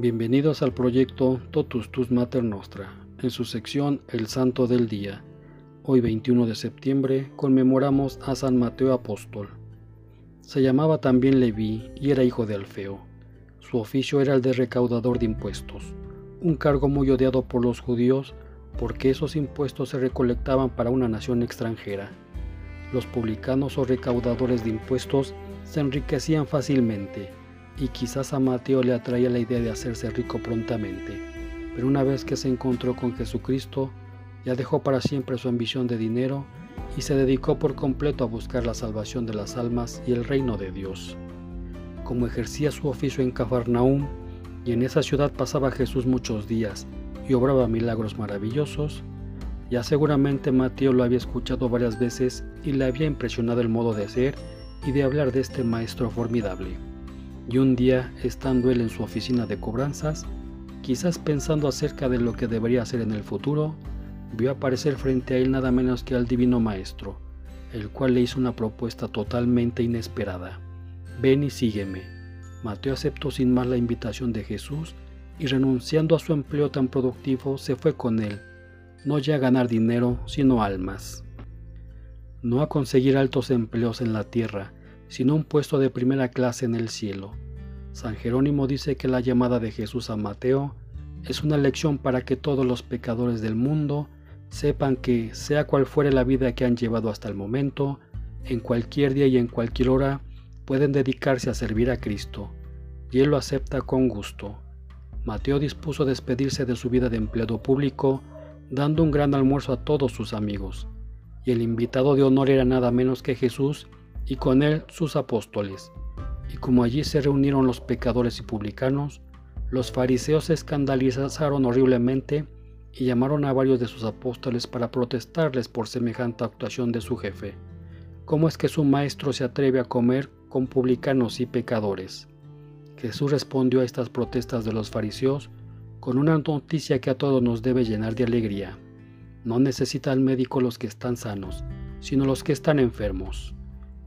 Bienvenidos al proyecto Totus Tus Mater Nostra, en su sección El Santo del Día. Hoy 21 de septiembre conmemoramos a San Mateo Apóstol. Se llamaba también Leví y era hijo de Alfeo. Su oficio era el de recaudador de impuestos, un cargo muy odiado por los judíos porque esos impuestos se recolectaban para una nación extranjera. Los publicanos o recaudadores de impuestos se enriquecían fácilmente y quizás a Mateo le atraía la idea de hacerse rico prontamente, pero una vez que se encontró con Jesucristo, ya dejó para siempre su ambición de dinero y se dedicó por completo a buscar la salvación de las almas y el reino de Dios. Como ejercía su oficio en Cafarnaúm, y en esa ciudad pasaba Jesús muchos días y obraba milagros maravillosos, ya seguramente Mateo lo había escuchado varias veces y le había impresionado el modo de ser y de hablar de este maestro formidable y un día, estando él en su oficina de cobranzas, quizás pensando acerca de lo que debería hacer en el futuro, vio aparecer frente a él nada menos que al Divino Maestro, el cual le hizo una propuesta totalmente inesperada. Ven y sígueme. Mateo aceptó sin más la invitación de Jesús y renunciando a su empleo tan productivo se fue con él, no ya a ganar dinero, sino almas. No a conseguir altos empleos en la tierra, sino un puesto de primera clase en el cielo. San Jerónimo dice que la llamada de Jesús a Mateo es una lección para que todos los pecadores del mundo sepan que, sea cual fuere la vida que han llevado hasta el momento, en cualquier día y en cualquier hora pueden dedicarse a servir a Cristo, y Él lo acepta con gusto. Mateo dispuso despedirse de su vida de empleado público, dando un gran almuerzo a todos sus amigos, y el invitado de honor era nada menos que Jesús, y con él sus apóstoles. Y como allí se reunieron los pecadores y publicanos, los fariseos se escandalizaron horriblemente y llamaron a varios de sus apóstoles para protestarles por semejante actuación de su jefe. ¿Cómo es que su maestro se atreve a comer con publicanos y pecadores? Jesús respondió a estas protestas de los fariseos con una noticia que a todos nos debe llenar de alegría. No necesita el médico los que están sanos, sino los que están enfermos.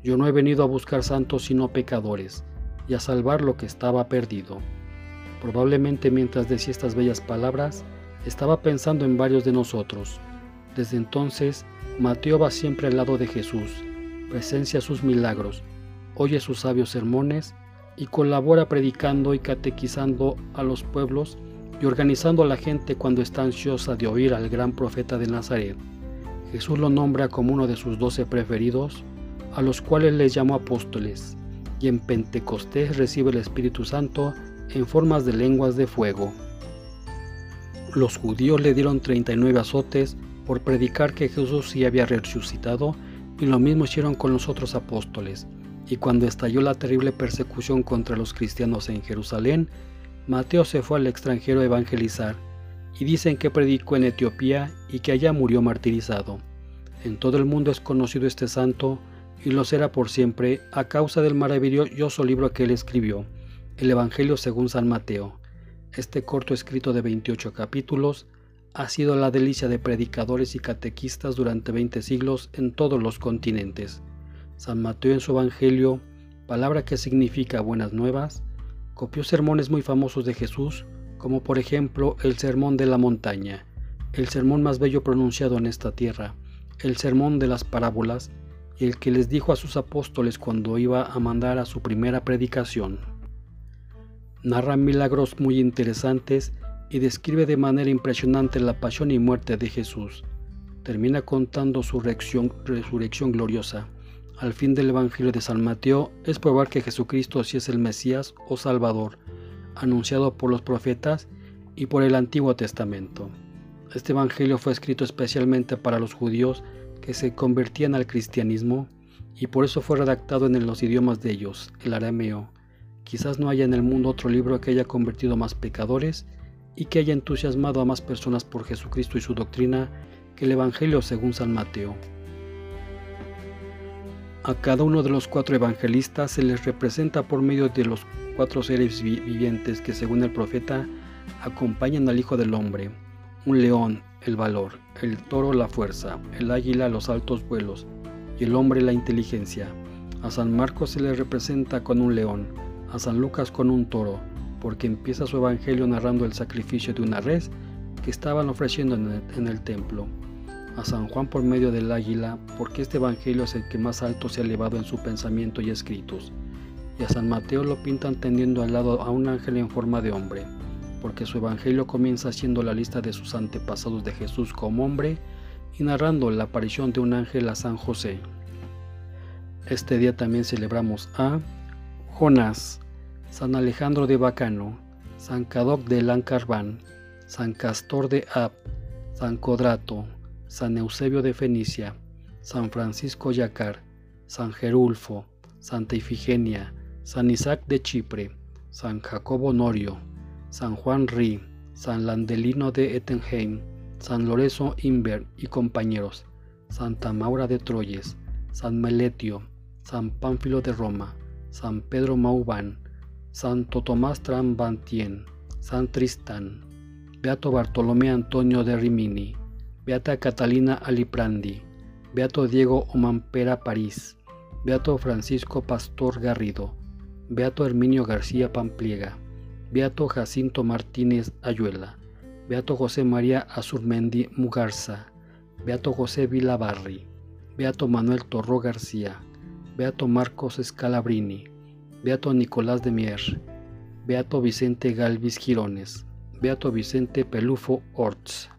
Yo no he venido a buscar santos sino pecadores, y a salvar lo que estaba perdido. Probablemente mientras decía estas bellas palabras, estaba pensando en varios de nosotros. Desde entonces, Mateo va siempre al lado de Jesús, presencia sus milagros, oye sus sabios sermones y colabora predicando y catequizando a los pueblos y organizando a la gente cuando está ansiosa de oír al gran profeta de Nazaret. Jesús lo nombra como uno de sus doce preferidos a los cuales les llamó apóstoles, y en Pentecostés recibe el Espíritu Santo en formas de lenguas de fuego. Los judíos le dieron 39 azotes por predicar que Jesús sí había resucitado, y lo mismo hicieron con los otros apóstoles. Y cuando estalló la terrible persecución contra los cristianos en Jerusalén, Mateo se fue al extranjero a evangelizar, y dicen que predicó en Etiopía y que allá murió martirizado. En todo el mundo es conocido este santo y lo será por siempre a causa del maravilloso libro que él escribió, el Evangelio según San Mateo. Este corto escrito de 28 capítulos ha sido la delicia de predicadores y catequistas durante 20 siglos en todos los continentes. San Mateo en su Evangelio, palabra que significa buenas nuevas, copió sermones muy famosos de Jesús, como por ejemplo el Sermón de la Montaña, el sermón más bello pronunciado en esta tierra, el Sermón de las Parábolas, el que les dijo a sus apóstoles cuando iba a mandar a su primera predicación. Narra milagros muy interesantes y describe de manera impresionante la pasión y muerte de Jesús. Termina contando su resurrección, gloriosa. Al fin del Evangelio de San Mateo es probar que Jesucristo sí es el Mesías o Salvador, anunciado por los profetas y por el Antiguo Testamento. Este Evangelio fue escrito especialmente para los judíos que se convertían al cristianismo y por eso fue redactado en los idiomas de ellos, el arameo. Quizás no haya en el mundo otro libro que haya convertido más pecadores y que haya entusiasmado a más personas por Jesucristo y su doctrina que el Evangelio según San Mateo. A cada uno de los cuatro evangelistas se les representa por medio de los cuatro seres vivientes que según el profeta acompañan al Hijo del Hombre, un león, el valor, el toro la fuerza, el águila los altos vuelos y el hombre la inteligencia. A San Marcos se le representa con un león, a San Lucas con un toro, porque empieza su evangelio narrando el sacrificio de una res que estaban ofreciendo en el, templo. A San Juan por medio del águila, porque este evangelio es el que más alto se ha elevado en su pensamiento y escritos. Y a San Mateo lo pintan tendiendo al lado a un ángel en forma de hombre, porque su evangelio comienza haciendo la lista de sus antepasados de Jesús como hombre y narrando la aparición de un ángel a San José. Este día también celebramos a Jonás, San Alejandro de Bacano, San Cadoc de Lancarbán, San Castor de Ab, San Codrato, San Eusebio de Fenicia, San Francisco Yacar, San Gerulfo, Santa Ifigenia, San Isaac de Chipre, San Jacobo Norio, San Juan Ri, San Landelino de Ettenheim, San Lorenzo Inver y compañeros, Santa Maura de Troyes, San Meletio, San Pánfilo de Roma, San Pedro Mauban, Santo Tomás Trambantien, San Tristán, Beato Bartolomé Antonio de Rimini, Beata Catalina Aliprandi, Beato Diego Omampera París, Beato Francisco Pastor Garrido, Beato Herminio García Pampliega, Beato Jacinto Martínez Ayuela, Beato José María Azurmendi Mugarza, Beato José Vilabarri, Beato Manuel Torró García, Beato Marcos Scalabrini, Beato Nicolás de Mier, Beato Vicente Galvis Girones, Beato Vicente Pelufo Orts.